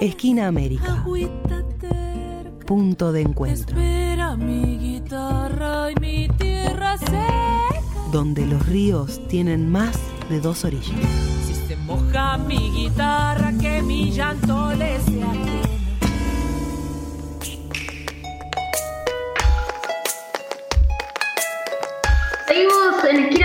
Esquina América. Punto de encuentro. mi guitarra y mi tierra Donde los ríos tienen más de dos orillas. Si se moja mi guitarra, que mi llanto le sea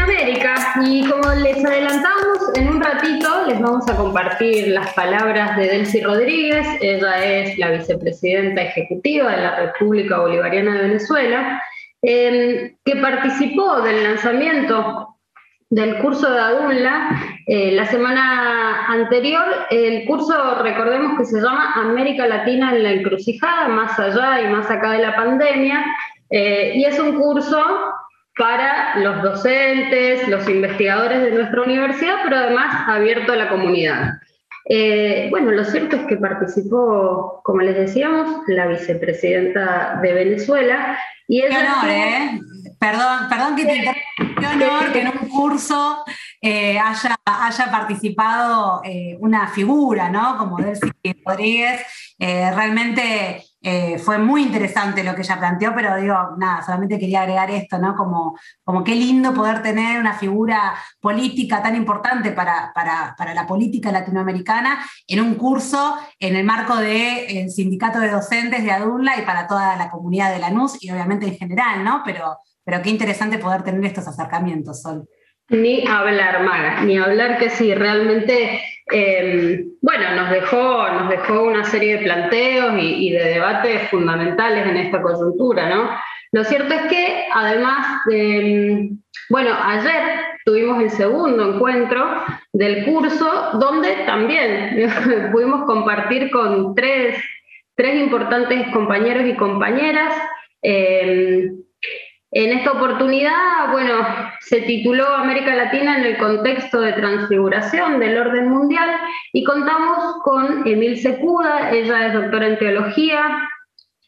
América y como les adelantamos, en un ratito les vamos a compartir las palabras de Delcy Rodríguez. Ella es la vicepresidenta ejecutiva de la República Bolivariana de Venezuela, em, que participó del lanzamiento del curso de ADUNLA eh, la semana anterior. El curso, recordemos que se llama América Latina en la encrucijada, más allá y más acá de la pandemia, eh, y es un curso para los docentes, los investigadores de nuestra universidad, pero además abierto a la comunidad. Eh, bueno, lo cierto es que participó, como les decíamos, la vicepresidenta de Venezuela. Y Qué honor, ¿eh? Perdón, perdón que te interrumpa. Qué honor que en un curso eh, haya, haya, participado eh, una figura, ¿no? Como Delcy Rodríguez. realmente eh, fue muy interesante lo que ella planteó, pero digo, nada, solamente quería agregar esto, ¿no? Como, como qué lindo poder tener una figura política tan importante para, la política latinoamericana en un curso en el marco del sindicato de docentes de ADUNLA y para toda la comunidad de Lanús y obviamente en general, ¿no? Pero, pero qué interesante poder tener estos acercamientos, Sol. Ni hablar, Maga, ni hablar que sí, realmente, em, bueno, nos dejó, nos dejó una serie de planteos y, de debates fundamentales en esta coyuntura, ¿no? Lo cierto es que, además, em, bueno, ayer tuvimos el segundo encuentro del curso, donde también pudimos compartir con tres, tres importantes compañeros y compañeras. Em, en esta oportunidad, bueno, se tituló América Latina en el contexto de transfiguración del orden mundial y contamos con Emil Secuda, ella es doctora en teología,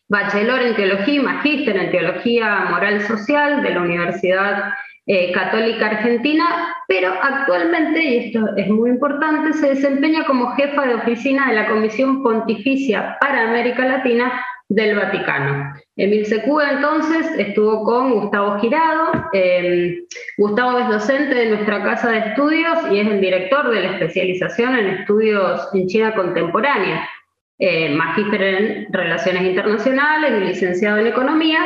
bachelor en teología y magíster en teología moral social de la Universidad eh, Católica Argentina, pero actualmente, y esto es muy importante, se desempeña como jefa de oficina de la Comisión Pontificia para América Latina del Vaticano. Emil Secúa entonces estuvo con Gustavo Girado. Em, Gustavo es docente de nuestra casa de estudios y es el director de la especialización en estudios en China contemporánea, eh, magíster en relaciones internacionales y licenciado en economía.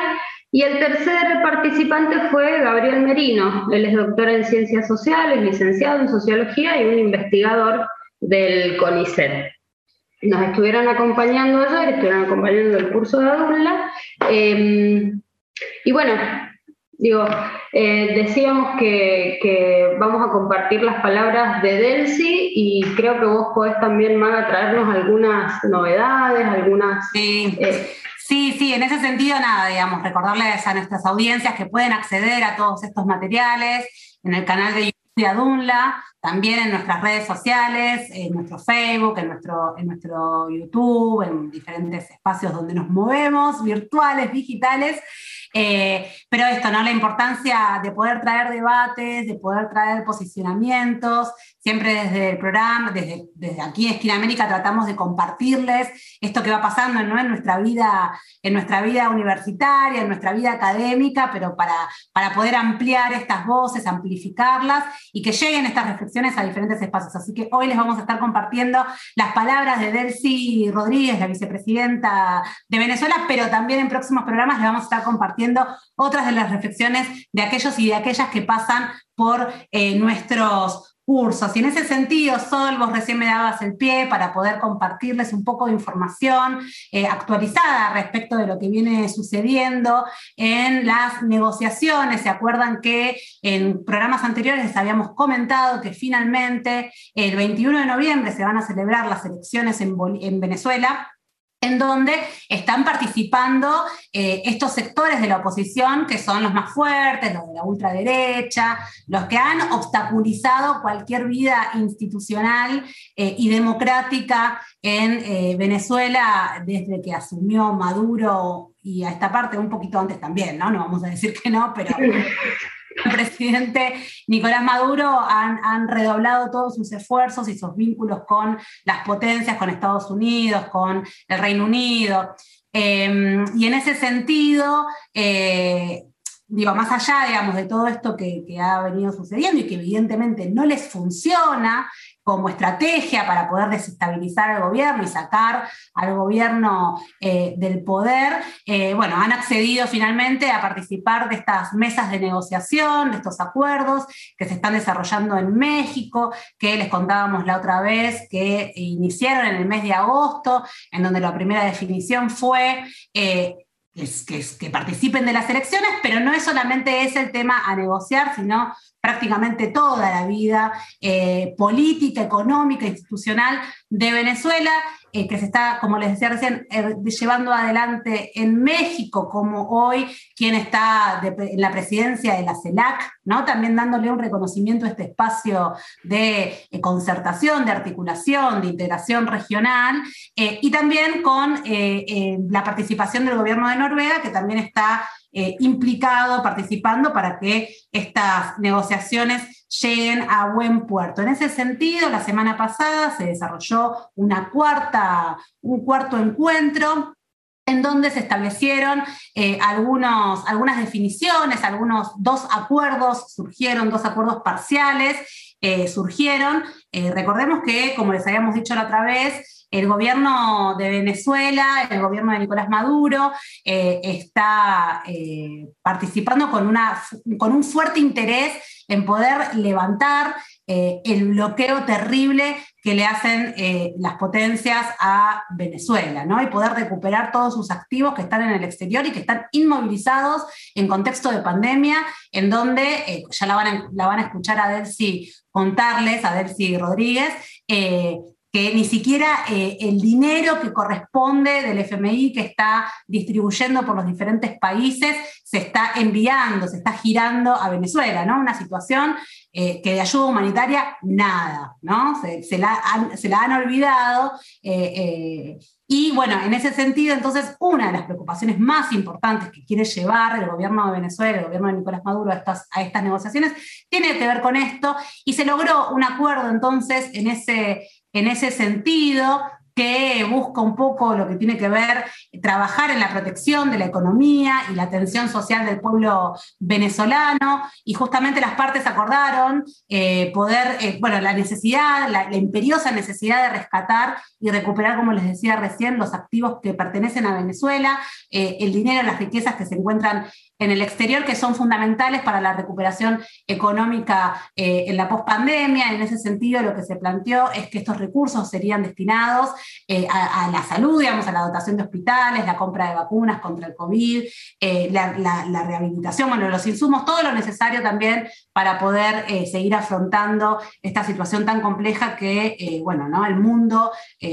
Y el tercer participante fue Gabriel Merino. Él es doctor en ciencias sociales, licenciado en sociología y un investigador del CONICET nos estuvieron acompañando ayer, estuvieron acompañando el curso de Adula. Em, y bueno, digo, eh, decíamos que, vamos a compartir las palabras de Delcy y creo que vos podés también, Maga, traernos algunas novedades, algunas... Sí. Eh, sí, sí, en ese sentido, nada, digamos, recordarles a nuestras audiencias que pueden acceder a todos estos materiales en el canal de YouTube de Adunla, también en nuestras redes sociales, en nuestro Facebook, en nuestro, en nuestro YouTube, en diferentes espacios donde nos movemos, virtuales, digitales. Eh, pero esto, ¿no? La importancia de poder traer debates, de poder traer posicionamientos, siempre desde el programa, desde, desde aquí Esquina América tratamos de compartirles esto que va pasando en, nuestra vida, en nuestra vida universitaria, en nuestra vida académica, pero para, para poder ampliar estas voces, amplificarlas y que lleguen estas reflexiones a diferentes espacios. Así que hoy les vamos a estar compartiendo las palabras de Delcy Rodríguez, la vicepresidenta de Venezuela, pero también en próximos programas les vamos a estar compartiendo otras de las reflexiones de aquellos y de aquellas que pasan por eh, nuestros cursos. Y en ese sentido, Sol, vos recién me dabas el pie para poder compartirles un poco de información eh, actualizada respecto de lo que viene sucediendo en las negociaciones. ¿Se acuerdan que en programas anteriores les habíamos comentado que finalmente el 21 de noviembre se van a celebrar las elecciones en, en Venezuela? En donde están participando eh, estos sectores de la oposición que son los más fuertes, los de la ultraderecha, los que han obstaculizado cualquier vida institucional eh, y democrática en eh, Venezuela desde que asumió Maduro y a esta parte un poquito antes también, ¿no? No vamos a decir que no, pero el presidente Nicolás Maduro han, redoblado todos sus esfuerzos y sus vínculos con las potencias, con Estados Unidos, con el Reino Unido. Em, y en ese sentido, eh, digo, más allá, digamos, de todo esto que, ha venido sucediendo y que evidentemente no les funciona, como estrategia para poder desestabilizar al gobierno y sacar al gobierno eh, del poder, eh, bueno, han accedido finalmente a participar de estas mesas de negociación, de estos acuerdos que se están desarrollando en México, que les contábamos la otra vez, que iniciaron en el mes de agosto, en donde la primera definición fue... Eh, que, participen de las elecciones, pero no es solamente ese el tema a negociar, sino prácticamente toda la vida eh, política, económica, institucional de Venezuela, eh, que se está, como les decía recién, eh, llevando adelante en México, como hoy quien está en la presidencia de la CELAC, ¿no? también dándole un reconocimiento a este espacio de concertación, de articulación, de integración regional, y también con la participación del gobierno de Noruega, que también está eh, implicado, participando para que estas negociaciones lleguen a buen puerto. En ese sentido, la semana pasada se desarrolló una cuarta, un cuarto encuentro en donde se establecieron eh, algunos, algunas definiciones, algunos dos acuerdos, surgieron dos acuerdos parciales, eh, surgieron. recordemos que, como les habíamos dicho la otra vez, el gobierno de Venezuela, el gobierno de Nicolás Maduro, eh, está eh, participando con, una, con un fuerte interés en poder levantar eh, el bloqueo terrible que le hacen las potencias a Venezuela, ¿no? Y poder recuperar todos sus activos que están en el exterior y que están inmovilizados en contexto de pandemia, en donde, ya la van, a, la van a escuchar a Delcy contarles, a Delcy Rodríguez, que ni siquiera eh, el dinero que corresponde del FMI que está distribuyendo por los diferentes países se está enviando, se está girando a Venezuela, ¿no? Una situación eh, que de ayuda humanitaria, nada, ¿no? Se, la, han, olvidado. Eh, y bueno, en ese sentido, entonces, una de las preocupaciones más importantes que quiere llevar el gobierno de Venezuela, el gobierno de Nicolás Maduro a estas, a estas negociaciones, tiene que ver con esto. Y se logró un acuerdo entonces en ese en ese sentido, que busca un poco lo que tiene que ver trabajar en la protección de la economía y la atención social del pueblo venezolano, y justamente las partes acordaron eh, poder, eh, bueno, la necesidad, la, imperiosa necesidad de rescatar y recuperar, como les decía recién, los activos que pertenecen a Venezuela, eh, el dinero, las riquezas que se encuentran en el exterior que son fundamentales para la recuperación económica eh, en la pospandemia. En ese sentido, lo que se planteó es que estos recursos serían destinados eh, a, la salud, digamos, a la dotación de hospitales, la compra de vacunas contra el COVID, eh, la, rehabilitación, bueno, los insumos, todo lo necesario también para poder seguir afrontando esta situación tan compleja que, bueno, ¿no? el mundo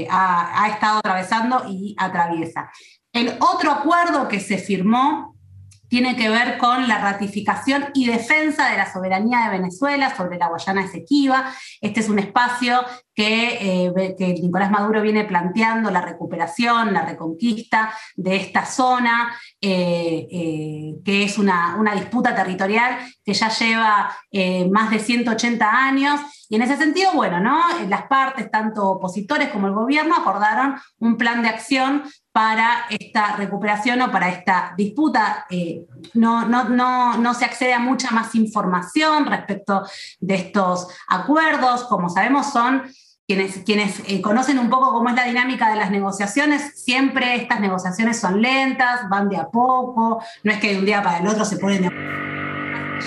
ha, ha estado atravesando y atraviesa. El otro acuerdo que se firmó tiene que ver con la ratificación y defensa de la soberanía de Venezuela sobre la Guayana Esequiba. Este es un espacio que, eh, Nicolás Maduro viene planteando, la recuperación, la reconquista de esta zona, eh, eh, que es una, una, disputa territorial que ya lleva más de 180 años. Y en ese sentido, bueno, ¿no? las partes, tanto opositores como el gobierno, acordaron un plan de acción para esta recuperación o para esta disputa. Eh, no, no, se accede a mucha más información respecto de estos acuerdos. Como sabemos, son quienes, eh, conocen un poco cómo es la dinámica de las negociaciones. Siempre estas negociaciones son lentas, van de a poco, no es que de un día para el otro se de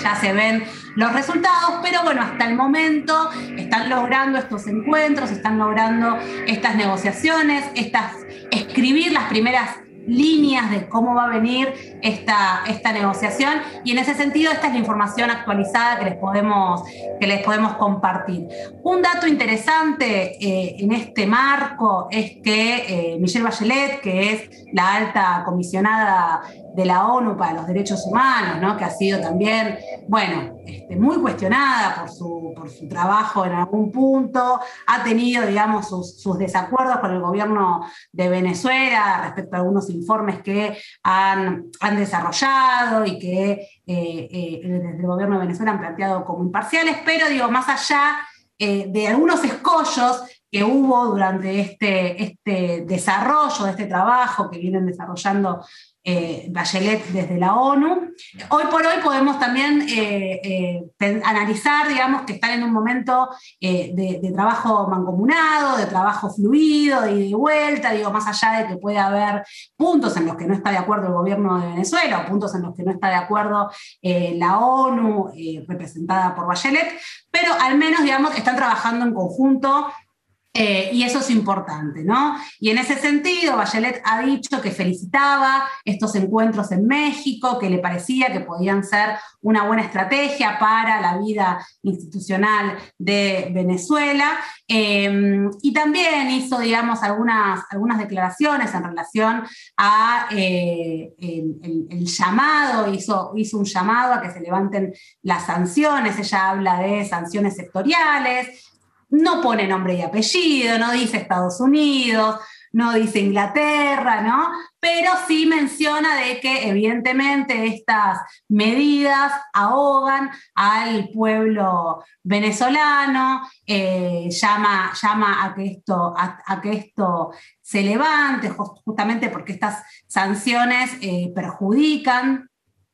ya se ven los resultados, pero bueno, hasta el momento están logrando estos encuentros, están logrando estas negociaciones, estas escribir las primeras líneas de cómo va a venir esta, esta negociación y en ese sentido esta es la información actualizada que les podemos, que les podemos compartir. Un dato interesante eh, en este marco es que eh, Michelle Bachelet, que es la alta comisionada de la ONU para los Derechos Humanos, ¿no? que ha sido también, bueno, este, muy cuestionada por su, por su trabajo en algún punto, ha tenido, digamos, sus, desacuerdos con el gobierno de Venezuela respecto a algunos informes que han, han desarrollado y que eh, eh, desde el gobierno de Venezuela han planteado como imparciales, pero digo, más allá eh, de algunos escollos que hubo durante este, este desarrollo de este trabajo que vienen desarrollando eh, desde la ONU. Hoy por hoy podemos también eh, eh, analizar, digamos, que están en un momento de, trabajo mancomunado, de trabajo fluido, de ida y vuelta, digo, más allá de que puede haber puntos en los que no está de acuerdo el gobierno de Venezuela o puntos en los que no está de acuerdo la ONU representada por Bachelet, pero al menos, digamos, están trabajando en conjunto eh, y eso es importante, ¿no? Y en ese sentido, Bachelet ha dicho que felicitaba estos encuentros en México, que le parecía que podían ser una buena estrategia para la vida institucional de Venezuela. Em, y también hizo, digamos, algunas, algunas declaraciones en relación a eh, el, llamado, hizo, hizo un llamado a que se levanten las sanciones. Ella habla de sanciones sectoriales no pone nombre y apellido, no dice Estados Unidos, no dice Inglaterra, ¿no? Pero sí menciona de que evidentemente estas medidas ahogan al pueblo venezolano, eh, llama, llama a, que esto, a, que esto se levante, justamente porque estas sanciones eh, perjudican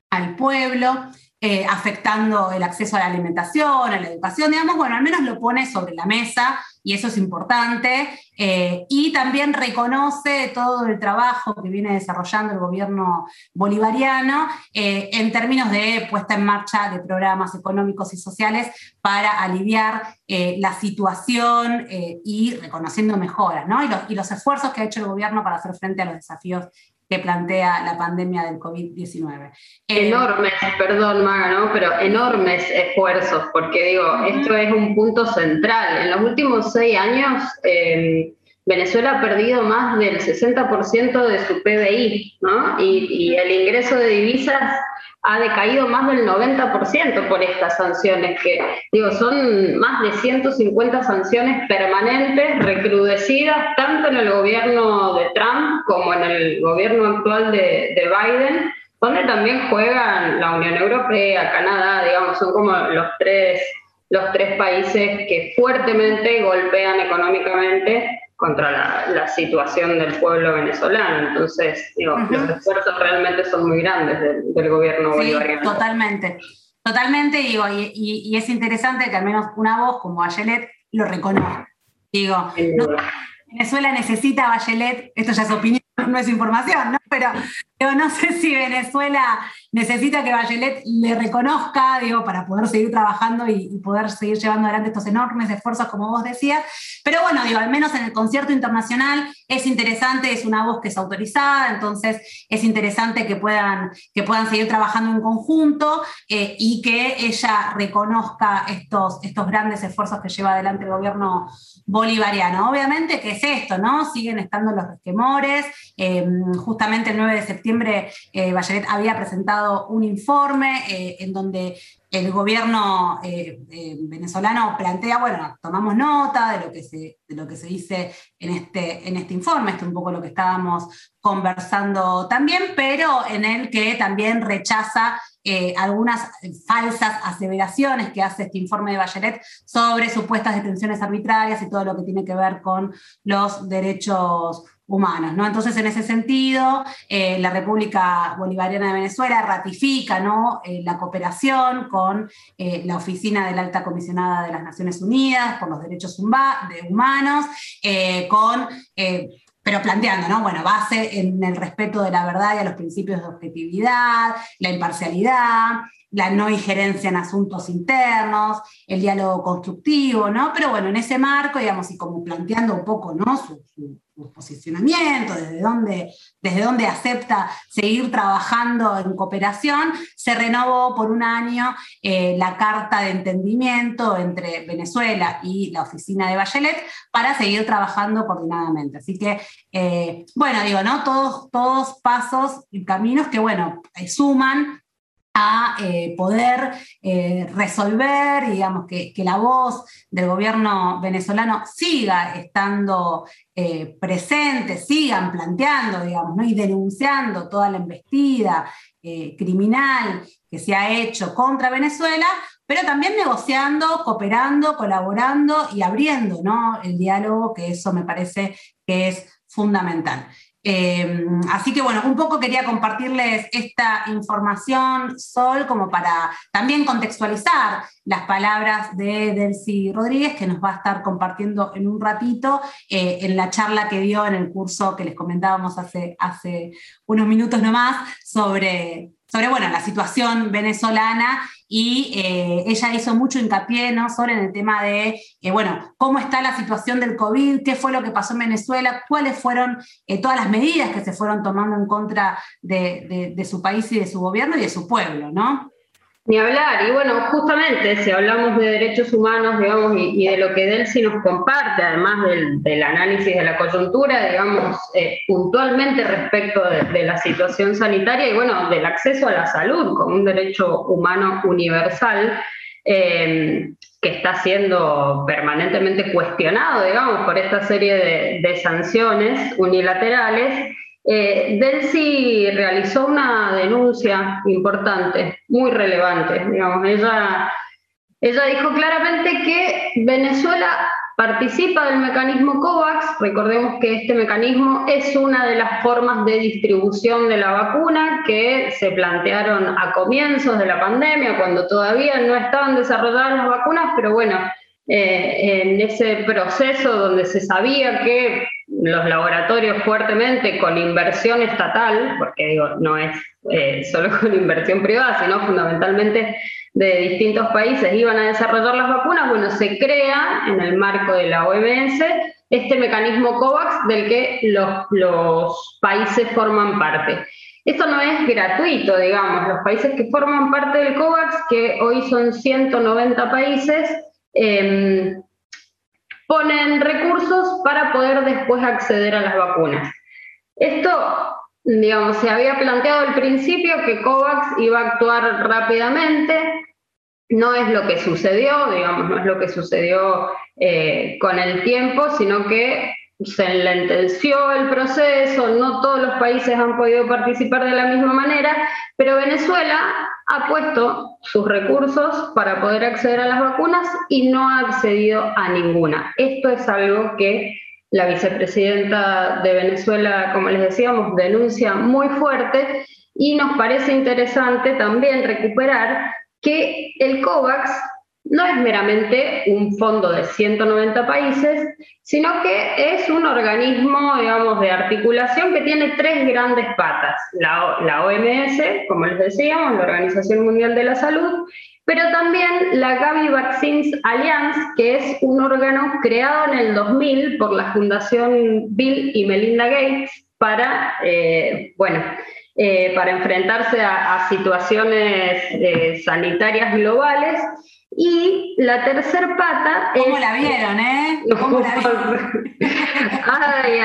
al pueblo. Eh, afectando el acceso a la alimentación, a la educación, digamos, bueno, al menos lo pone sobre la mesa y eso es importante. Eh, y también reconoce todo el trabajo que viene desarrollando el gobierno bolivariano eh, en términos de puesta en marcha de programas económicos y sociales para aliviar la situación y reconociendo mejoras, ¿no? Y los, y los esfuerzos que ha hecho el gobierno para hacer frente a los desafíos que plantea la pandemia del COVID-19. Eh, enormes, perdón Maga, ¿no? pero enormes esfuerzos, porque digo, esto es un punto central. En los últimos seis años, eh, Venezuela ha perdido más del 60% de su PBI, ¿no? Y, y, el ingreso de divisas ha decaído más del 90% por estas sanciones, que digo, son más de 150 sanciones permanentes, recrudecidas, tanto en el gobierno de Trump como en el gobierno actual de, de Biden, donde también juegan la Unión Europea, Canadá, digamos, son como los tres, los tres países que fuertemente golpean económicamente contra la, situación del pueblo venezolano. Entonces, digo, los esfuerzos realmente son muy grandes del, gobierno bolivariano. Totalmente, totalmente, digo, y, es interesante que al menos una voz como Bachelet lo reconozca. Digo, Venezuela necesita a Bachelet, esto ya es opinión, no es información, ¿no? Pero, pero no sé si Venezuela necesita que Bachelet le reconozca, digo, para poder seguir trabajando y, poder seguir llevando adelante estos enormes esfuerzos, como vos decías. Pero bueno, digo, al menos en el concierto internacional es interesante, es una voz que es autorizada, entonces es interesante que puedan, que puedan seguir trabajando en conjunto eh, y que ella reconozca estos, estos grandes esfuerzos que lleva adelante el gobierno bolivariano. Obviamente, ¿qué es esto? ¿no? Siguen estando los resquemores. Eh, justamente el 9 de septiembre, eh, había presentado un informe eh, en donde el gobierno eh, eh, venezolano plantea, bueno, tomamos nota de lo que se, de lo que se dice en este, en este informe, esto es un poco lo que estábamos conversando también, pero en el que también rechaza algunas falsas aseveraciones que hace este informe de Bachelet sobre supuestas detenciones arbitrarias y todo lo que tiene que ver con los derechos humanos. ¿no? Entonces, en ese sentido, eh, la República Bolivariana de Venezuela ratifica ¿no? Eh, la cooperación con eh, la Oficina de la Alta Comisionada de las Naciones Unidas por los Derechos Humanos, con pero planteando, ¿no? Bueno, base en el respeto de la verdad y a los principios de objetividad, la imparcialidad, la no injerencia en asuntos internos, el diálogo constructivo, ¿no? Pero bueno, en ese marco, digamos, y como planteando un poco, ¿no? Su, posicionamiento, desde dónde, desde dónde acepta seguir trabajando en cooperación, se renovó por un año eh, la carta de entendimiento entre Venezuela y la oficina de Bachelet para seguir trabajando coordinadamente. Así que, eh, bueno, digo, ¿no? Todos, todos pasos y caminos que, bueno, suman a eh, poder eh, resolver, digamos, que, la voz del gobierno venezolano siga estando eh, presente, sigan planteando, digamos, ¿no? y denunciando toda la embestida criminal que se ha hecho contra Venezuela, pero también negociando, cooperando, colaborando y abriendo ¿no? el diálogo, que eso me parece que es fundamental. Eh, así que bueno, un poco quería compartirles esta información, Sol, como para también contextualizar las palabras de Delcy Rodríguez, que nos va a estar compartiendo en un ratito eh, en la charla que dio en el curso que les comentábamos hace, hace unos minutos nomás sobre sobre bueno, la situación venezolana y eh, ella hizo mucho hincapié ¿no? sobre el tema de, eh, bueno, cómo está la situación del COVID, qué fue lo que pasó en Venezuela, cuáles fueron eh, todas las medidas que se fueron tomando en contra de, de, su país y de su gobierno y de su pueblo, ¿no? Ni hablar, y bueno, justamente si hablamos de derechos humanos, digamos, y, de lo que Delcy nos comparte, además del, análisis de la coyuntura, digamos, eh, puntualmente respecto de, la situación sanitaria y bueno, del acceso a la salud como un derecho humano universal, eh, que está siendo permanentemente cuestionado, digamos, por esta serie de sanciones unilaterales. Eh, Delcy realizó una denuncia importante, muy relevante. Ella, ella dijo claramente que Venezuela participa del mecanismo COVAX. Recordemos que este mecanismo es una de las formas de distribución de la vacuna que se plantearon a comienzos de la pandemia, cuando todavía no estaban desarrolladas las vacunas, pero bueno, eh, en ese proceso donde se sabía que los laboratorios fuertemente con inversión estatal, porque digo, no es eh, solo con inversión privada, sino fundamentalmente de distintos países iban a desarrollar las vacunas, bueno, se crea en el marco de la OMS este mecanismo COVAX del que los, los países forman parte. Esto no es gratuito, digamos, los países que forman parte del COVAX, que hoy son 190 países, Em, ponen recursos para poder después acceder a las vacunas. Esto, digamos, se había planteado al principio que COVAX iba a actuar rápidamente, no es lo que sucedió, digamos, no es lo que sucedió eh, con el tiempo, sino que se lentenció el proceso, no todos los países han podido participar de la misma manera, pero Venezuela ha puesto sus recursos para poder acceder a las vacunas y no ha accedido a ninguna. Esto es algo que la vicepresidenta de Venezuela, como les decíamos, denuncia muy fuerte y nos parece interesante también recuperar que el COVAX no es meramente un fondo de 190 países, sino que es un organismo, digamos, de articulación que tiene tres grandes patas. La, OMS, como les decíamos, la Organización Mundial de la Salud, pero también la Gavi Vaccines Alliance, que es un órgano creado en el 2000 por la Fundación Bill y Melinda Gates para, eh, bueno, eh, para enfrentarse a, situaciones eh, sanitarias globales y la tercer pata ¿Cómo la vieron, eh? ¿Cómo la vieron? Ay,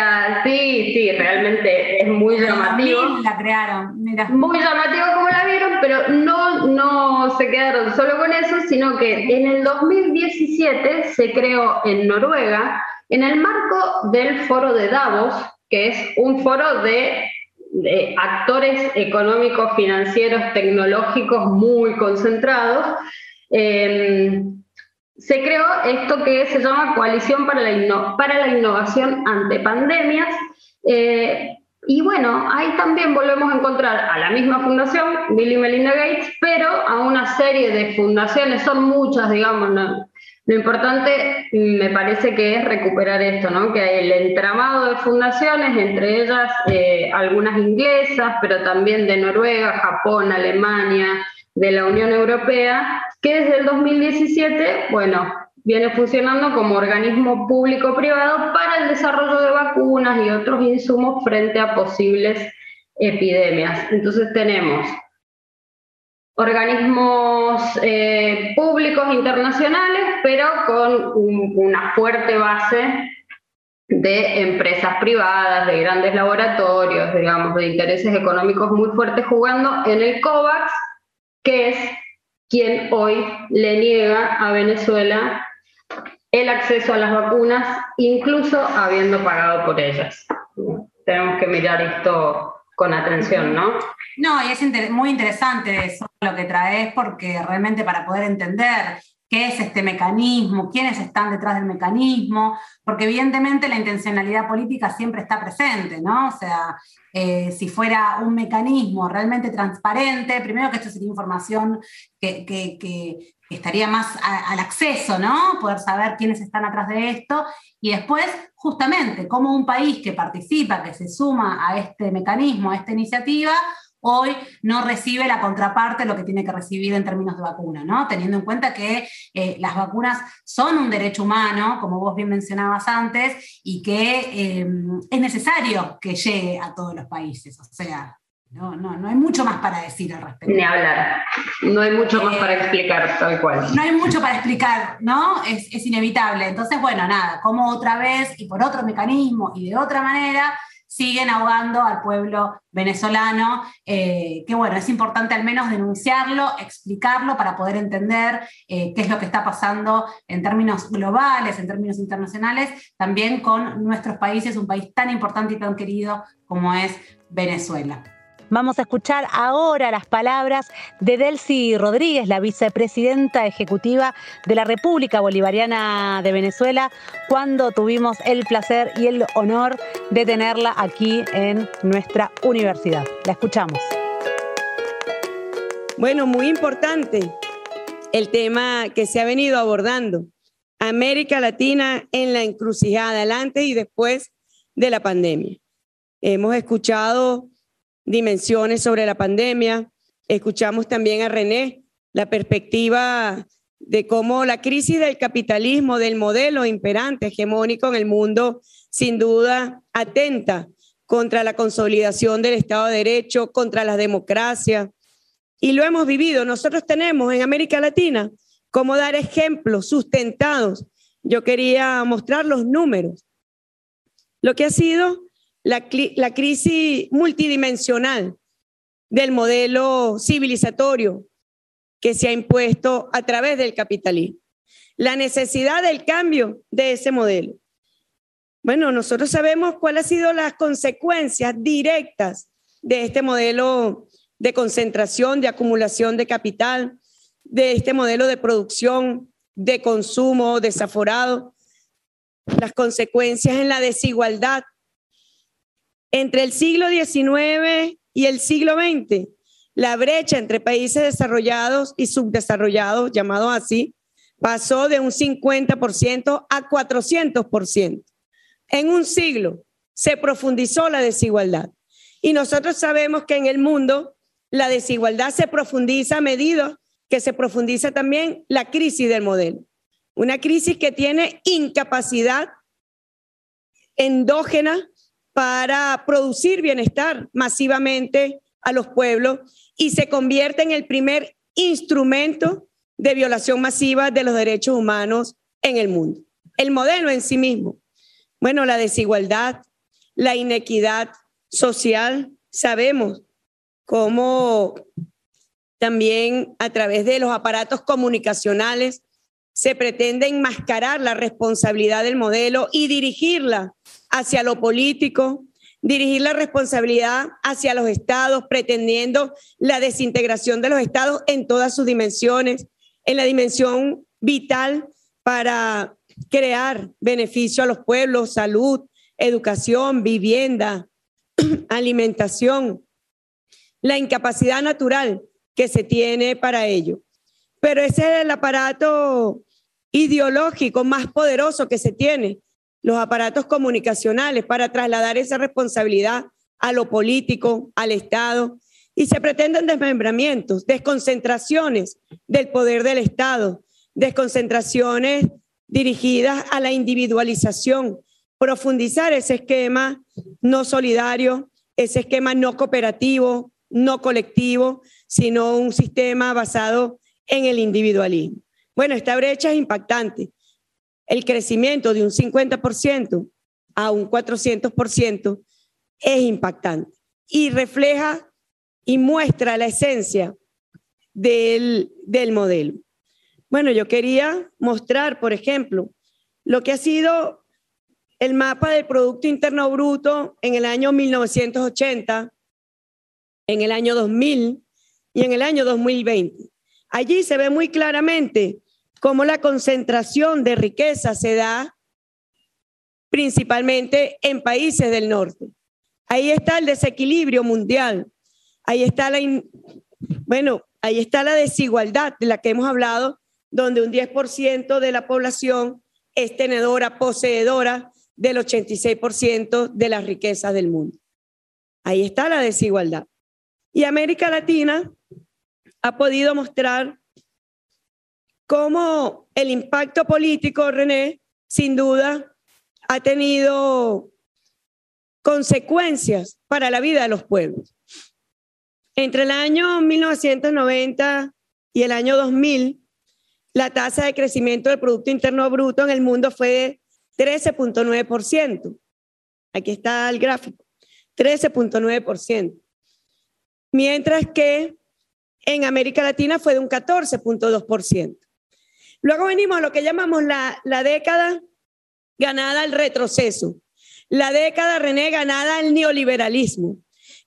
sí, sí, realmente es muy llamativo. La crearon, mira. Muy llamativo como la vieron, pero no, no se quedaron solo con eso, sino que en el 2017 se creó en Noruega, en el marco del foro de Davos, que es un foro de actores económicos, financieros, tecnológicos muy concentrados, Em, se creó esto que se llama Coalición para la, Innovación ante Pandemias. Eh, y bueno, ahí también volvemos a encontrar a la misma fundación, Bill y Melinda Gates, pero a una serie de fundaciones, son muchas, digamos. Lo importante me parece que es recuperar esto, ¿no? que el entramado de fundaciones, entre ellas eh, algunas inglesas, pero también de Noruega, Japón, Alemania, de la Unión Europea, que desde el 2017, bueno, viene funcionando como organismo público-privado para el desarrollo de vacunas y otros insumos frente a posibles epidemias. Entonces tenemos organismos eh, públicos internacionales, pero con una fuerte base de empresas privadas, de grandes laboratorios, digamos, de intereses económicos muy fuertes jugando en el COVAX, que es quien hoy le niega a Venezuela el acceso a las vacunas, incluso habiendo pagado por ellas. Tenemos que mirar esto con atención, ¿no? No, y es muy interesante eso lo que traes, porque realmente para poder entender qué es este mecanismo, quiénes están detrás del mecanismo, porque evidentemente la intencionalidad política siempre está presente, ¿no? O sea, eh, si fuera un mecanismo realmente transparente, primero que esto sería información que, estaría más al acceso, ¿no? Poder saber quiénes están atrás de esto, y después, justamente, como un país que participa, que se suma a este mecanismo, a esta iniciativa, hoy no recibe la contraparte lo que tiene que recibir en términos de vacuna, ¿no? Teniendo en cuenta que eh, las vacunas son un derecho humano, como vos bien mencionabas antes, y que eh, es necesario que llegue a todos los países. O sea, no, no, no hay mucho más para decir al respecto. Ni hablar. No hay mucho más para explicar, tal cual. No hay mucho para explicar, ¿no? Es, es inevitable. Entonces, bueno, nada, como otra vez y por otro mecanismo y de otra manera siguen ahogando al pueblo venezolano, eh, que bueno, es importante al menos denunciarlo, explicarlo para poder entender eh, qué es lo que está pasando en términos globales, en términos internacionales, también con nuestros países, un país tan importante y tan querido como es Venezuela. Vamos a escuchar ahora las palabras de Delcy Rodríguez, la vicepresidenta ejecutiva de la República Bolivariana de Venezuela, cuando tuvimos el placer y el honor de tenerla aquí en nuestra universidad. La escuchamos. Bueno, muy importante el tema que se ha venido abordando. América Latina en la encrucijada, antes y después de la pandemia. Hemos escuchado dimensiones sobre la pandemia. Escuchamos también a René la perspectiva de cómo la crisis del capitalismo, del modelo imperante, hegemónico en el mundo, sin duda atenta contra la consolidación del Estado de Derecho, contra la democracia. Y lo hemos vivido. Nosotros tenemos en América Latina cómo dar ejemplos sustentados. Yo quería mostrar los números. Lo que ha sido la, crisis multidimensional del modelo civilizatorio que se ha impuesto a través del capitalismo. La necesidad del cambio de ese modelo. Bueno, nosotros sabemos cuáles han sido las consecuencias directas de este modelo de concentración, de acumulación de capital, de este modelo de producción, de consumo desaforado, las consecuencias en la desigualdad, entre el siglo XIX y el siglo XX, la brecha entre países desarrollados y subdesarrollados, llamado así, pasó de un 50% a 400%. En un siglo se profundizó la desigualdad. Y nosotros sabemos que en el mundo la desigualdad se profundiza a medida que se profundiza también la crisis del modelo. Una crisis que tiene incapacidad endógena para producir bienestar masivamente a los pueblos y se convierte en el primer instrumento de violación masiva de los derechos humanos en el mundo. El modelo en sí mismo. Bueno, la desigualdad, la inequidad social, sabemos cómo también a través de los aparatos comunicacionales se pretende enmascarar la responsabilidad del modelo y dirigirla hacia lo político, dirigir la responsabilidad hacia los estados, pretendiendo la desintegración de los estados en todas sus dimensiones, en la dimensión vital para crear beneficio a los pueblos, salud, educación, vivienda, alimentación, la incapacidad natural que se tiene para ello. Pero ese es el aparato ideológico más poderoso que se tiene los aparatos comunicacionales para trasladar esa responsabilidad a lo político, al Estado, Y se pretenden desmembramientos, desconcentraciones del poder del Estado, desconcentraciones dirigidas a la individualización, profundizar ese esquema no solidario, ese esquema no cooperativo, no colectivo, sino un sistema basado en el individualismo. Bueno, esta brecha es impactante. El crecimiento de un 50% a un 400% es impactante y refleja y muestra la esencia del, del modelo. Bueno, yo quería mostrar, por ejemplo, lo que ha sido el mapa del Producto Interno Bruto en el año 1980, en el año 2000 y en el año 2020. Allí se ve muy claramente cómo la concentración de riqueza se da principalmente en países del norte. Ahí está el desequilibrio mundial. Ahí está la, bueno, ahí está la desigualdad de la que hemos hablado, donde un 10% de la población es tenedora, poseedora del 86% de las riquezas del mundo. Ahí está la desigualdad. Y América Latina ha podido mostrar cómo el impacto político, René, sin duda, ha tenido consecuencias para la vida de los pueblos. Entre el año 1990 y el año 2000, la tasa de crecimiento del Producto Interno Bruto en el mundo fue de 13.9%. Aquí está el gráfico, 13.9%. Mientras que en América Latina fue de un 14.2%. Luego venimos a lo que llamamos la, la década ganada al retroceso, la década René ganada al neoliberalismo,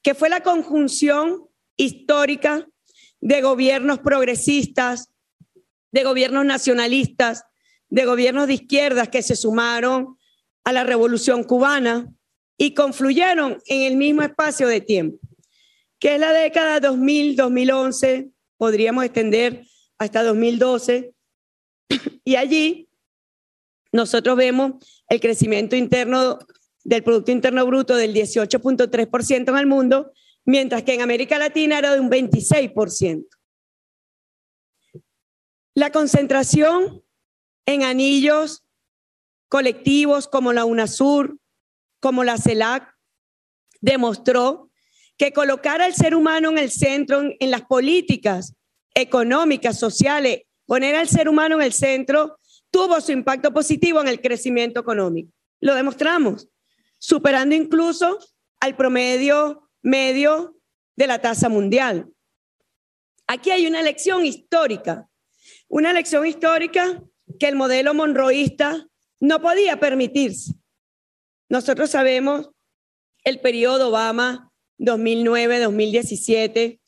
que fue la conjunción histórica de gobiernos progresistas, de gobiernos nacionalistas, de gobiernos de izquierdas que se sumaron a la revolución cubana y confluyeron en el mismo espacio de tiempo, que es la década 2000-2011, podríamos extender hasta 2012, y allí nosotros vemos el crecimiento interno del Producto Interno Bruto del 18.3% en el mundo, mientras que en América Latina era de un 26%. La concentración en anillos colectivos como la UNASUR, como la CELAC, demostró que colocar al ser humano en el centro, en las políticas económicas, sociales, poner al ser humano en el centro, tuvo su impacto positivo en el crecimiento económico. Lo demostramos, superando incluso al promedio medio de la tasa mundial. Aquí hay una lección histórica, una lección histórica que el modelo monroísta no podía permitirse. Nosotros sabemos el periodo Obama 2009-2017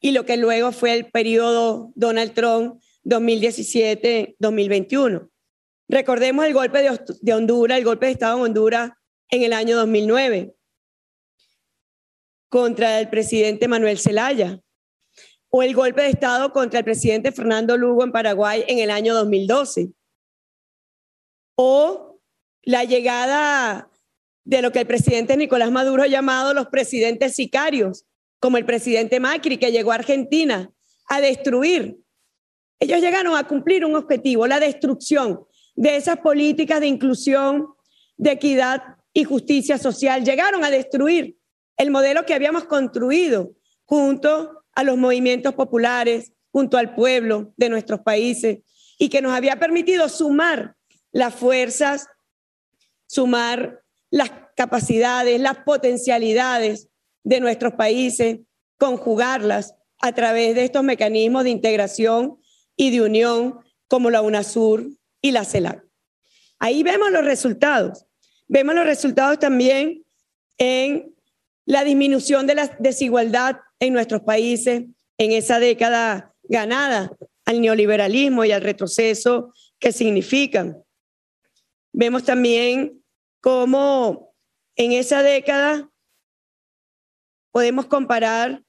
y lo que luego fue el periodo Donald Trump 2017-2021. Recordemos el golpe de Honduras, el golpe de Estado en Honduras en el año 2009 contra el presidente Manuel Zelaya o el golpe de Estado contra el presidente Fernando Lugo en Paraguay en el año 2012 o la llegada de lo que el presidente Nicolás Maduro ha llamado los presidentes sicarios, como el presidente Macri que llegó a Argentina a destruir ellos llegaron a cumplir un objetivo, la destrucción de esas políticas de inclusión, de equidad y justicia social. Llegaron a destruir el modelo que habíamos construido junto a los movimientos populares, junto al pueblo de nuestros países y que nos había permitido sumar las fuerzas, sumar las capacidades, las potencialidades de nuestros países, conjugarlas a través de estos mecanismos de integración y de unión como la UNASUR y la CELAC. Ahí vemos los resultados. Vemos los resultados también en la disminución de la desigualdad en nuestros países en esa década ganada al neoliberalismo y al retroceso que significan. Vemos también cómo en esa década podemos comparar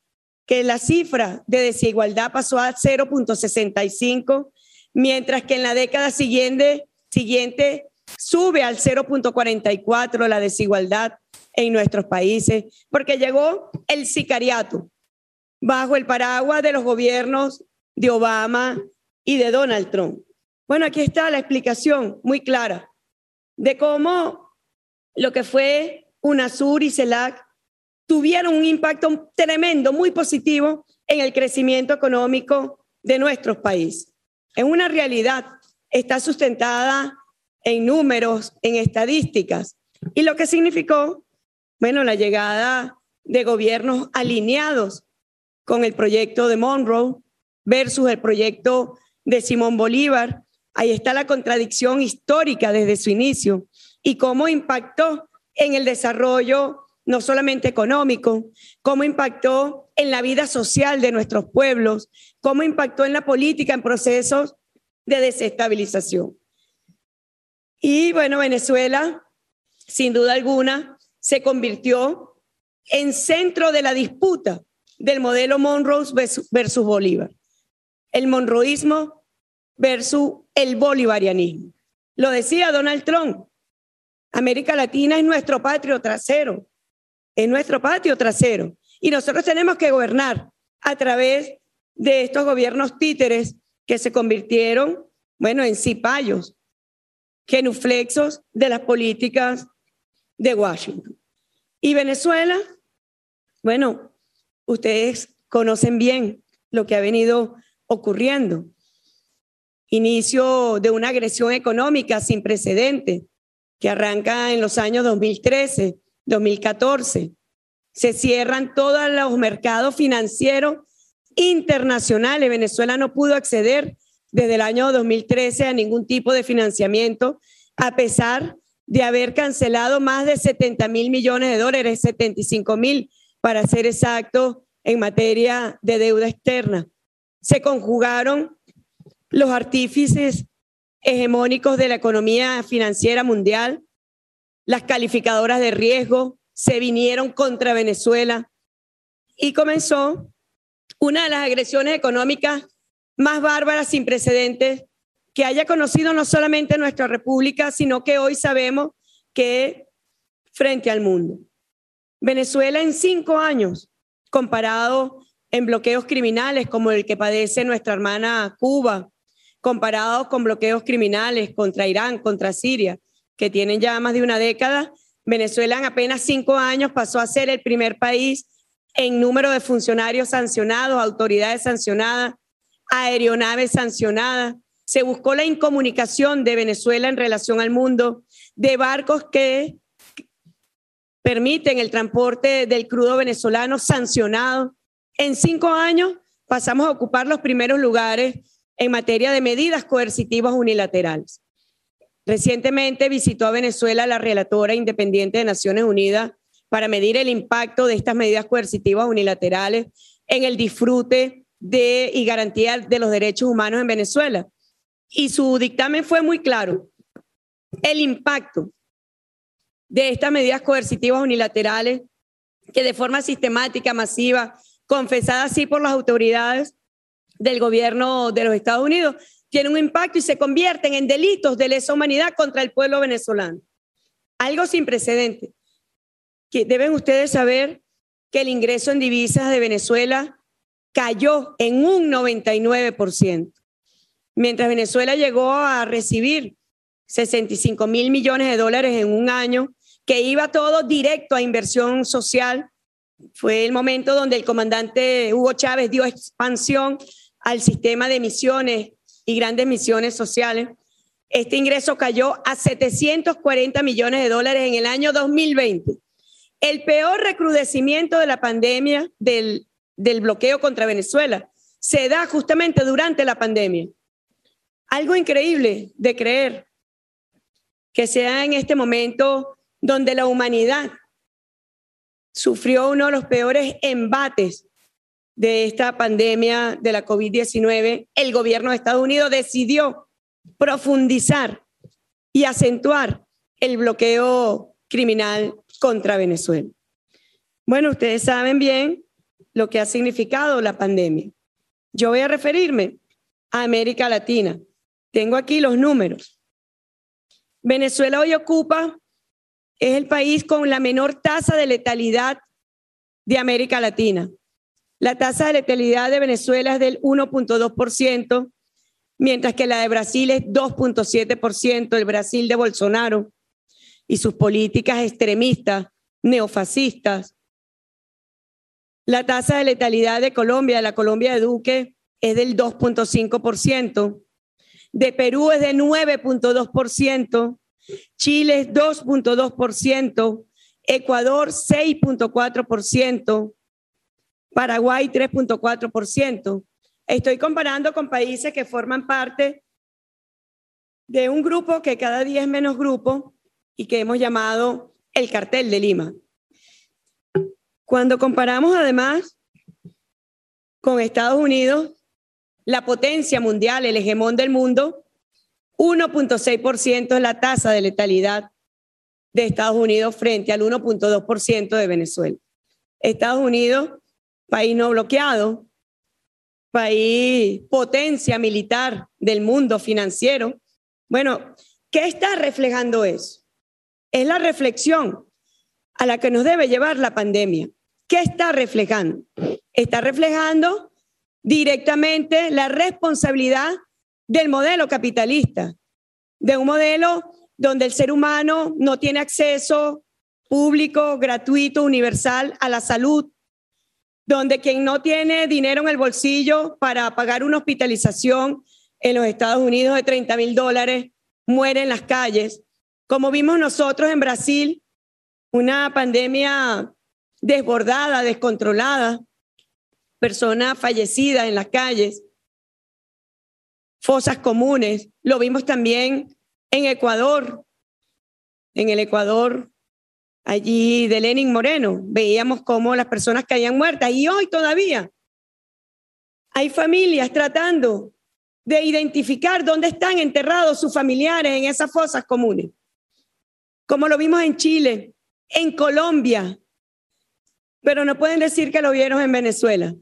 que la cifra de desigualdad pasó a 0.65, mientras que en la década siguiente, siguiente sube al 0.44 la desigualdad en nuestros países, porque llegó el sicariato, bajo el paraguas de los gobiernos de Obama y de Donald Trump. Bueno, aquí está la explicación muy clara de cómo lo que fue UNASUR y CELAC tuvieron un impacto tremendo, muy positivo en el crecimiento económico de nuestros países. Es una realidad, está sustentada en números, en estadísticas. Y lo que significó, bueno, la llegada de gobiernos alineados con el proyecto de Monroe versus el proyecto de Simón Bolívar. Ahí está la contradicción histórica desde su inicio y cómo impactó en el desarrollo no solamente económico, cómo impactó en la vida social de nuestros pueblos, cómo impactó en la política en procesos de desestabilización. Y bueno, Venezuela, sin duda alguna, se convirtió en centro de la disputa del modelo Monroe versus Bolívar. El monroísmo versus el bolivarianismo. Lo decía Donald Trump. América Latina es nuestro patrio trasero. Es nuestro patio trasero. Y nosotros tenemos que gobernar a través de estos gobiernos títeres que se convirtieron, bueno, en cipayos, genuflexos de las políticas de Washington. Y Venezuela, bueno, ustedes conocen bien lo que ha venido ocurriendo. Inicio de una agresión económica sin precedente que arranca en los años 2013, 2014. Se cierran todos los mercados financieros internacionales. Venezuela no pudo acceder desde el año 2013 a ningún tipo de financiamiento, a pesar de haber cancelado más de 70 mil millones de dólares, 75 mil para ser exacto, en materia de deuda externa. Se conjugaron los artífices hegemónicos de la economía financiera mundial, las calificadoras de riesgo se vinieron contra Venezuela y comenzó una de las agresiones económicas más bárbara, sin precedentes, que haya conocido no solamente nuestra república, sino que hoy sabemos que frente al mundo. Venezuela en cinco años, comparado en bloqueos criminales como el que padece nuestra hermana Cuba, comparado con bloqueos criminales contra Irán, contra Siria, que tienen ya más de una década, Venezuela en apenas cinco años pasó a ser el primer país en número de funcionarios sancionados, autoridades sancionadas, aeronaves sancionadas, se buscó la incomunicación de Venezuela en relación al mundo, de barcos que permiten el transporte del crudo venezolano sancionado. En cinco años pasamos a ocupar los primeros lugares en materia de medidas coercitivas unilaterales. Recientemente visitó a Venezuela la relatora independiente de Naciones Unidas para medir el impacto de estas medidas coercitivas unilaterales en el disfrute y garantía de los derechos humanos en Venezuela. Y su dictamen fue muy claro. El impacto de estas medidas coercitivas unilaterales que de forma sistemática, masiva, confesada así por las autoridades del gobierno de los Estados Unidos, tienen un impacto y se convierten en delitos de lesa humanidad contra el pueblo venezolano. Algo sin precedente. Que deben ustedes saber que el ingreso en divisas de Venezuela cayó en un 99%, mientras Venezuela llegó a recibir 65 mil millones de dólares en un año, que iba todo directo a inversión social. Fue el momento donde el comandante Hugo Chávez dio expansión al sistema de misiones y grandes misiones sociales. Este ingreso cayó a 740 millones de dólares en el año 2020. El peor recrudecimiento de la pandemia del del bloqueo contra Venezuela se da justamente durante la pandemia. Algo increíble de creer que sea en este momento donde la humanidad sufrió uno de los peores embates de esta pandemia de la COVID-19, el gobierno de Estados Unidos decidió profundizar y acentuar el bloqueo criminal contra Venezuela. Bueno, ustedes saben bien lo que ha significado la pandemia. Yo voy a referirme a América Latina. Tengo aquí los números. Venezuela hoy ocupa, es el país con la menor tasa de letalidad de América Latina. La tasa de letalidad de Venezuela es del 1.2%, mientras que la de Brasil es 2.7%, el Brasil de Bolsonaro y sus políticas extremistas, neofascistas. La tasa de letalidad de Colombia, de la Colombia de Duque, es del 2.5%, de Perú es de 9.2%, Chile es 2.2%, Ecuador 6.4%, Paraguay 3.4%. Estoy comparando con países que forman parte de un grupo que cada día es menos grupo y que hemos llamado el cartel de Lima. Cuando comparamos además con Estados Unidos, la potencia mundial, el hegemón del mundo, 1.6% es la tasa de letalidad de Estados Unidos frente al 1.2% de Venezuela. Estados Unidos, país no bloqueado, país potencia militar del mundo financiero. Bueno, ¿qué está reflejando eso? Es la reflexión a la que nos debe llevar la pandemia. ¿Qué está reflejando? Está reflejando directamente la responsabilidad del modelo capitalista, de un modelo donde el ser humano no tiene acceso público, gratuito, universal a la salud, donde quien no tiene dinero en el bolsillo para pagar una hospitalización en los Estados Unidos de 30 mil dólares muere en las calles, como vimos nosotros en Brasil, una pandemia desbordada, descontrolada, personas fallecidas en las calles, fosas comunes. Lo vimos también en Ecuador, en el Ecuador, allí de Lenin Moreno. Veíamos cómo las personas caían muertas y hoy todavía hay familias tratando de identificar dónde están enterrados sus familiares en esas fosas comunes. Como lo vimos en Chile, en Colombia, pero no pueden decir que lo vieron en Venezuela.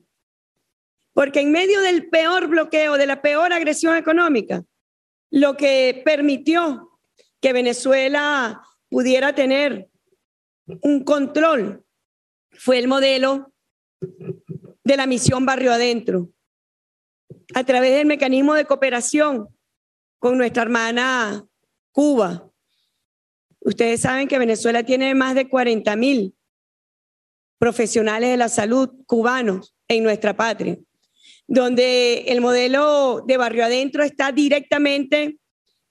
Porque en medio del peor bloqueo, de la peor agresión económica, lo que permitió que Venezuela pudiera tener un control fue el modelo de la misión Barrio Adentro, a través del mecanismo de cooperación con nuestra hermana Cuba. Ustedes saben que Venezuela tiene más de 40 mil profesionales de la salud cubanos en nuestra patria donde el modelo de barrio adentro está directamente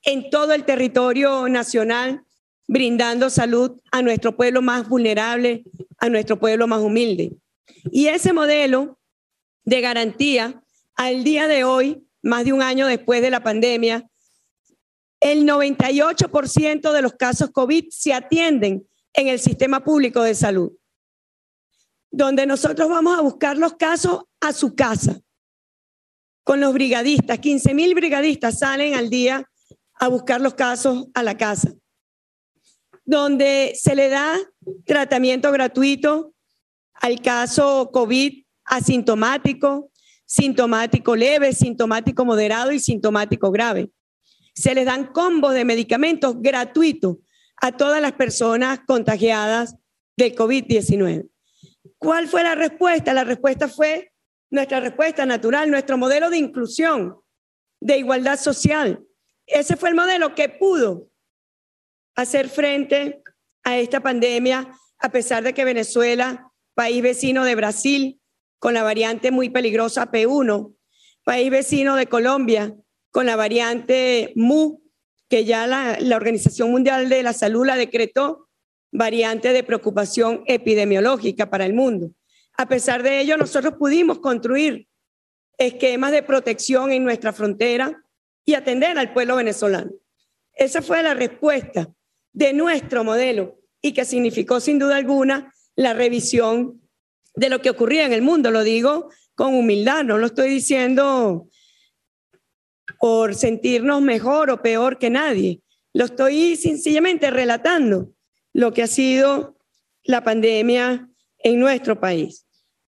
en todo el territorio nacional, brindando salud a nuestro pueblo más vulnerable, a nuestro pueblo más humilde. Y ese modelo de garantía, al día de hoy, más de un año después de la pandemia, el 98% de los casos COVID se atienden en el sistema público de salud, donde nosotros vamos a buscar los casos a su casa con los brigadistas. 15 mil brigadistas salen al día a buscar los casos a la casa, donde se le da tratamiento gratuito al caso COVID asintomático, sintomático leve, sintomático moderado y sintomático grave. Se les dan combos de medicamentos gratuitos a todas las personas contagiadas del COVID-19. ¿Cuál fue la respuesta? La respuesta fue nuestra respuesta natural, nuestro modelo de inclusión, de igualdad social. Ese fue el modelo que pudo hacer frente a esta pandemia, a pesar de que Venezuela, país vecino de Brasil, con la variante muy peligrosa P1, país vecino de Colombia, con la variante MU, que ya la, la Organización Mundial de la Salud la decretó variante de preocupación epidemiológica para el mundo. A pesar de ello, nosotros pudimos construir esquemas de protección en nuestra frontera y atender al pueblo venezolano. Esa fue la respuesta de nuestro modelo y que significó sin duda alguna la revisión de lo que ocurría en el mundo. Lo digo con humildad, no lo estoy diciendo por sentirnos mejor o peor que nadie. Lo estoy sencillamente relatando lo que ha sido la pandemia en nuestro país.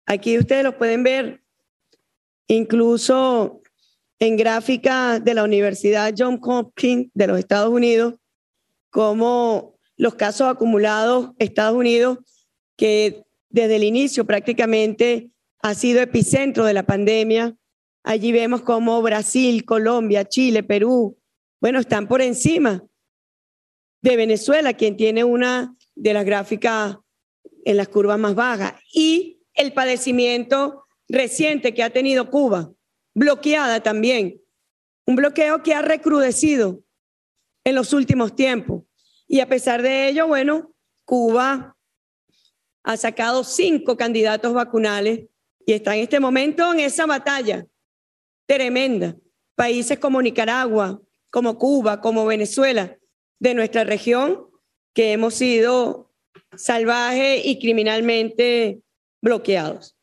Aquí ustedes lo pueden ver incluso en gráfica de la Universidad John Hopkins de los Estados Unidos, como los casos acumulados Estados Unidos, que desde el inicio prácticamente ha sido epicentro de la pandemia. Allí vemos cómo Brasil, Colombia, Chile, Perú, bueno, están por encima de Venezuela, quien tiene una de las gráficas en las curvas más bajas, y el padecimiento reciente que ha tenido Cuba, bloqueada también, un bloqueo que ha recrudecido en los últimos tiempos. Y a pesar de ello, bueno, Cuba ha sacado cinco candidatos vacunales y está en este momento en esa batalla tremenda. Países como Nicaragua, como Cuba, como Venezuela, de nuestra región, que hemos sido salvajes y criminalmente bloqueados.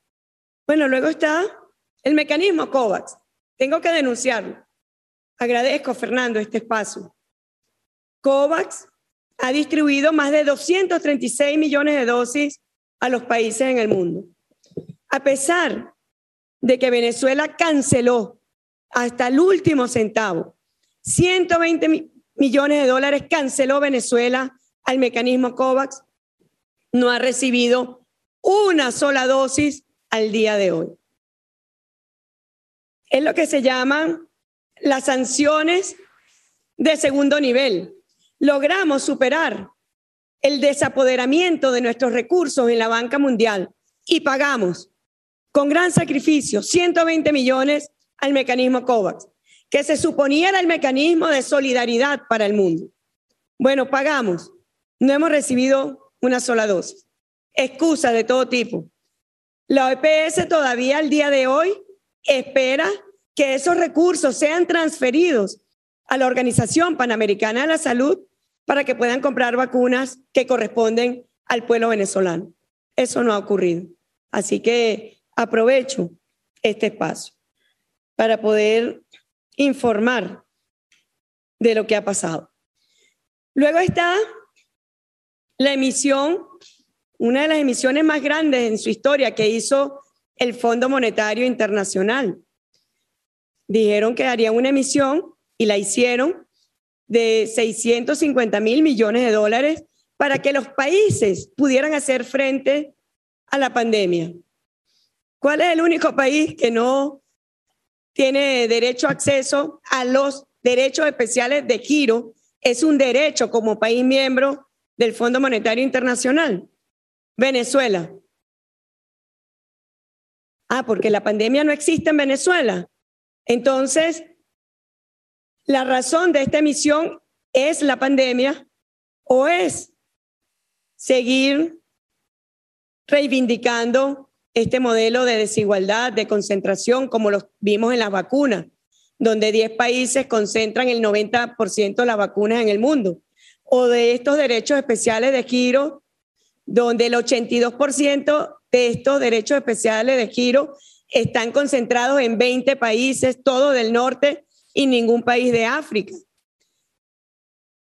Bueno, luego está el mecanismo COVAX. Tengo que denunciarlo. Agradezco, Fernando, este espacio. COVAX ha distribuido más de 236 millones de dosis a los países en el mundo. A pesar de que Venezuela canceló hasta el último centavo, 120 millones de dólares canceló Venezuela al mecanismo COVAX, no ha recibido una sola dosis al día de hoy. Es lo que se llaman las sanciones de segundo nivel. Logramos superar el desapoderamiento de nuestros recursos en la banca mundial y pagamos con gran sacrificio 120 millones al mecanismo COVAX, que se suponía era el mecanismo de solidaridad para el mundo. Bueno, pagamos, no hemos recibido una sola dosis. Excusa de todo tipo. La OPS todavía al día de hoy espera que esos recursos sean transferidos a la Organización Panamericana de la Salud para que puedan comprar vacunas que corresponden al pueblo venezolano. Eso no ha ocurrido. Así que aprovecho este espacio para poder informar de lo que ha pasado. Luego está la emisión, una de las emisiones más grandes en su historia que hizo el Fondo Monetario Internacional. Dijeron que harían una emisión y la hicieron de 650 mil millones de dólares para que los países pudieran hacer frente a la pandemia. ¿Cuál es el único país que no tiene derecho a acceso a los derechos especiales de giro? Es un derecho como país miembro del Fondo Monetario Internacional. Venezuela. Ah, porque la pandemia no existe en Venezuela. Entonces, la razón de esta emisión es la pandemia o es seguir reivindicando este modelo de desigualdad, de concentración, como lo vimos en las vacunas, donde 10 países concentran el 90% de las vacunas en el mundo, o de estos derechos especiales de giro, donde el 82% de estos derechos especiales de giro están concentrados en 20 países, todo del norte y ningún país de África.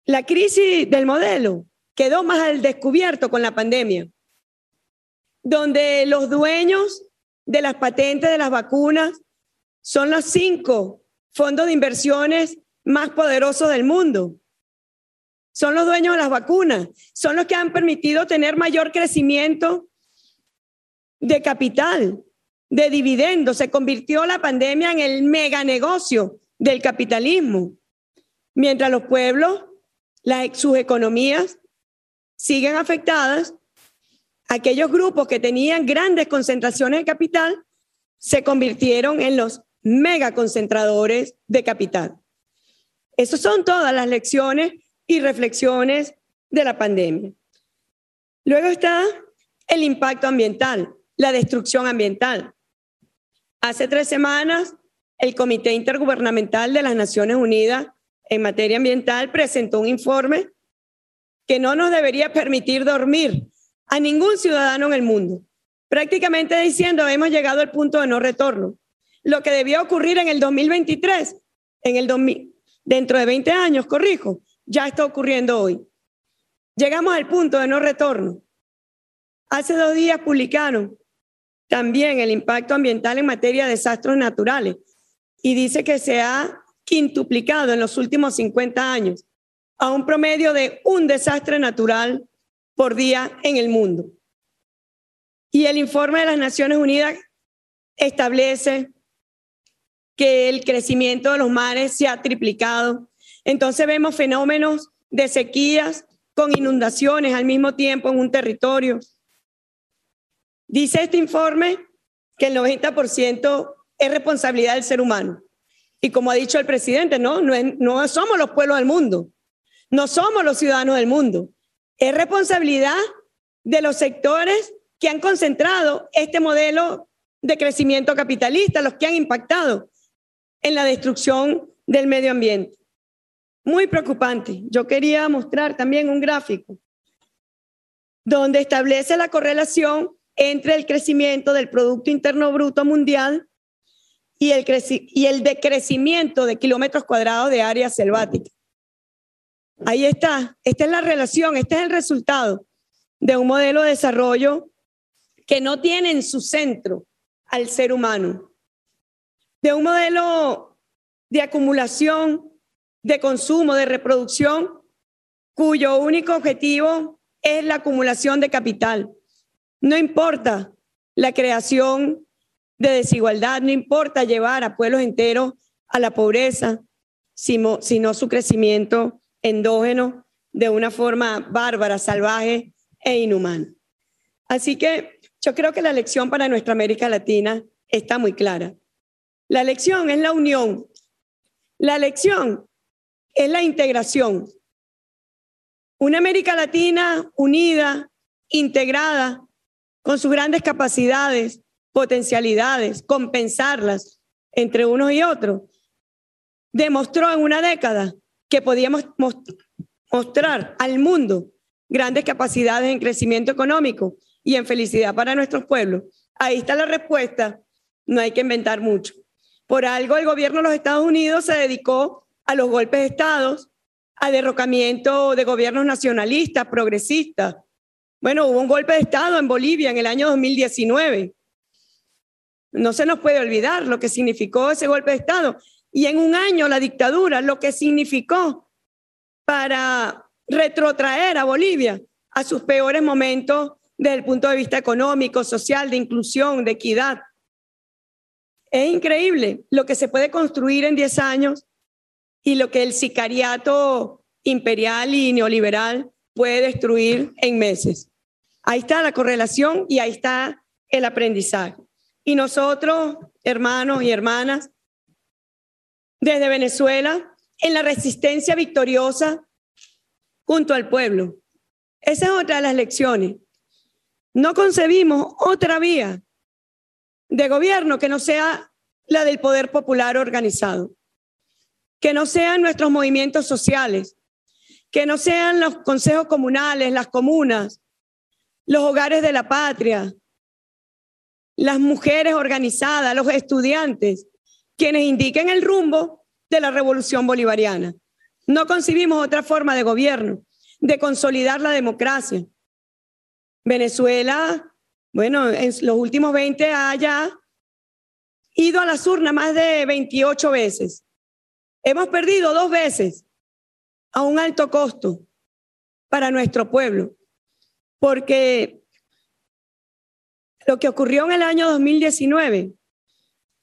La crisis del modelo quedó más al descubierto con la pandemia, donde los dueños de las patentes de las vacunas son los cinco fondos de inversiones más poderosos del mundo. Son los dueños de las vacunas, son los que han permitido tener mayor crecimiento de capital, de dividendos. Se convirtió la pandemia en el mega negocio del capitalismo, mientras los pueblos, sus economías siguen afectadas, aquellos grupos que tenían grandes concentraciones de capital se convirtieron en los megaconcentradores de capital. Esas son todas las lecciones y reflexiones de la pandemia. Luego está el impacto ambiental, la destrucción ambiental. Hace tres semanas el Comité Intergubernamental de las Naciones Unidas en materia ambiental presentó un informe que no nos debería permitir dormir a ningún ciudadano en el mundo, prácticamente diciendo hemos llegado al punto de no retorno. Lo que debió ocurrir en el 2023, en el dentro de 20 años, corrijo, ya está ocurriendo hoy. Llegamos al punto de no retorno. Hace dos días publicaron también el impacto ambiental en materia de desastres naturales y dice que se ha quintuplicado en los últimos 50 años a un promedio de un desastre natural por día en el mundo. Y el informe de las Naciones Unidas establece que el crecimiento de los mares se ha triplicado. Entonces vemos fenómenos de sequías con inundaciones al mismo tiempo en un territorio. Dice este informe que el 90% es responsabilidad del ser humano. Y como ha dicho el presidente, no, no, no somos los pueblos del mundo, no somos los ciudadanos del mundo. Es responsabilidad de los sectores que han concentrado este modelo de crecimiento capitalista, los que han impactado en la destrucción del medio ambiente. Muy preocupante. Yo quería mostrar también un gráfico donde establece la correlación entre el crecimiento del Producto Interno Bruto Mundial y el, y el decrecimiento de kilómetros cuadrados de área selvática. Ahí está, esta es la relación, este es el resultado de un modelo de desarrollo que no tiene en su centro al ser humano, de un modelo de acumulación, de consumo, de reproducción, cuyo único objetivo es la acumulación de capital. No importa la creación de desigualdad, no importa llevar a pueblos enteros a la pobreza, sino, su crecimiento endógeno de una forma bárbara, salvaje e inhumana. Así que yo creo que la lección para nuestra América Latina está muy clara. La lección es la unión. La lección es la integración. Una América Latina unida, integrada, con sus grandes capacidades, potencialidades, compensarlas entre unos y otros, demostró en una década que podíamos mostrar al mundo grandes capacidades en crecimiento económico y en felicidad para nuestros pueblos. Ahí está la respuesta, no hay que inventar mucho. Por algo el gobierno de los Estados Unidos se dedicó a los golpes de Estados, a derrocamiento de gobiernos nacionalistas, progresistas, bueno, hubo un golpe de Estado en Bolivia en el año 2019. No se nos puede olvidar lo que significó ese golpe de Estado. Y en un año la dictadura, lo que significó para retrotraer a Bolivia a sus peores momentos desde el punto de vista económico, social, de inclusión, de equidad. Es increíble lo que se puede construir en 10 años y lo que el sicariato imperial y neoliberal puede destruir en meses. Ahí está la correlación y ahí está el aprendizaje. Y nosotros, hermanos y hermanas, desde Venezuela, en la resistencia victoriosa junto al pueblo. Esa es otra de las lecciones. No concebimos otra vía de gobierno que no sea la del poder popular organizado, que no sean nuestros movimientos sociales, que no sean los consejos comunales, las comunas, los hogares de la patria, las mujeres organizadas, los estudiantes, quienes indiquen el rumbo de la revolución bolivariana. No concibimos otra forma de gobierno, de consolidar la democracia. Venezuela, bueno, en los últimos 20 haya ido a las urnas más de 28 veces. Hemos perdido dos veces a un alto costo para nuestro pueblo porque lo que ocurrió en el año 2019,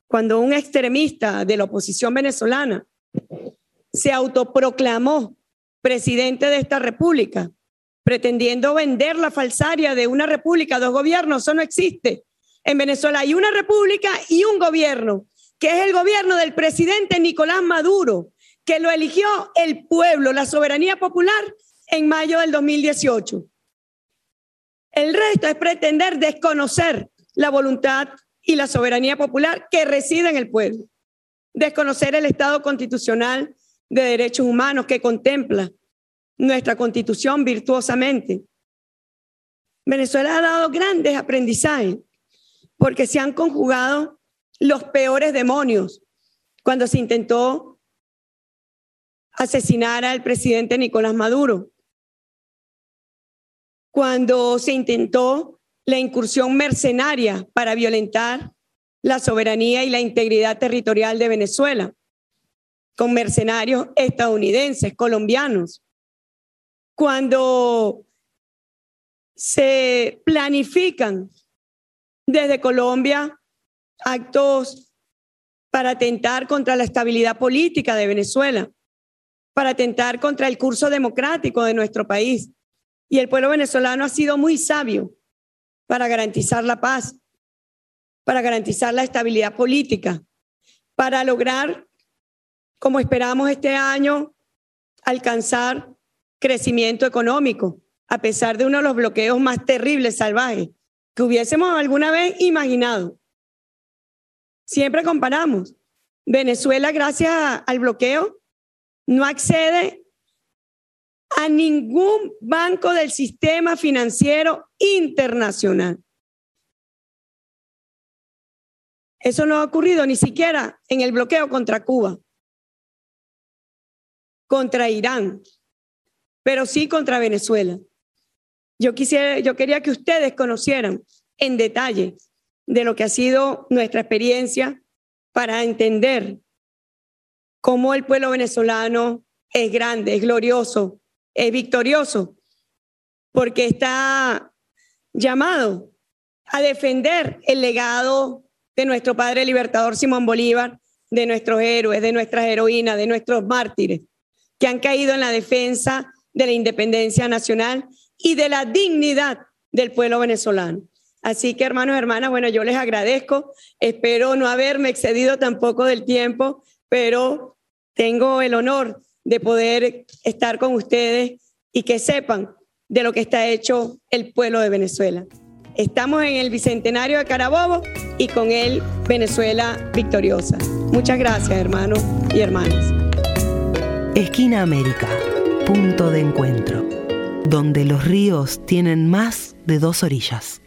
cuando un extremista de la oposición venezolana se autoproclamó presidente de esta república, pretendiendo vender la falsaria de una república, dos gobiernos, eso no existe. En Venezuela hay una república y un gobierno, que es el gobierno del presidente Nicolás Maduro, que lo eligió el pueblo, la soberanía popular, en mayo del 2018. El resto es pretender desconocer la voluntad y la soberanía popular que reside en el pueblo, desconocer el Estado constitucional de derechos humanos que contempla nuestra constitución virtuosamente. Venezuela ha dado grandes aprendizajes porque se han conjugado los peores demonios cuando se intentó asesinar al presidente Nicolás Maduro cuando se intentó la incursión mercenaria para violentar la soberanía y la integridad territorial de Venezuela, con mercenarios estadounidenses, colombianos. Cuando se planifican desde Colombia actos para atentar contra la estabilidad política de Venezuela, para atentar contra el curso democrático de nuestro país. Y el pueblo venezolano ha sido muy sabio para garantizar la paz, para garantizar la estabilidad política, para lograr, como esperamos este año, alcanzar crecimiento económico, a pesar de uno de los bloqueos más terribles, salvajes, que hubiésemos alguna vez imaginado. Siempre comparamos. Venezuela, gracias al bloqueo, no accede a ningún banco del sistema financiero internacional. Eso no ha ocurrido ni siquiera en el bloqueo contra Cuba, contra Irán, pero sí contra Venezuela. Yo, quisiera, yo quería que ustedes conocieran en detalle de lo que ha sido nuestra experiencia para entender cómo el pueblo venezolano es grande, es glorioso, es victorioso, porque está llamado a defender el legado de nuestro padre libertador Simón Bolívar, de nuestros héroes, de nuestras heroínas, de nuestros mártires, que han caído en la defensa de la independencia nacional y de la dignidad del pueblo venezolano. Así que hermanos hermanas, bueno, yo les agradezco, espero no haberme excedido tampoco del tiempo, pero tengo el honor de poder estar con ustedes y que sepan de lo que está hecho el pueblo de Venezuela. Estamos en el Bicentenario de Carabobo y con él Venezuela victoriosa. Muchas gracias, hermanos y hermanas. Esquina América, punto de encuentro, donde los ríos tienen más de dos orillas.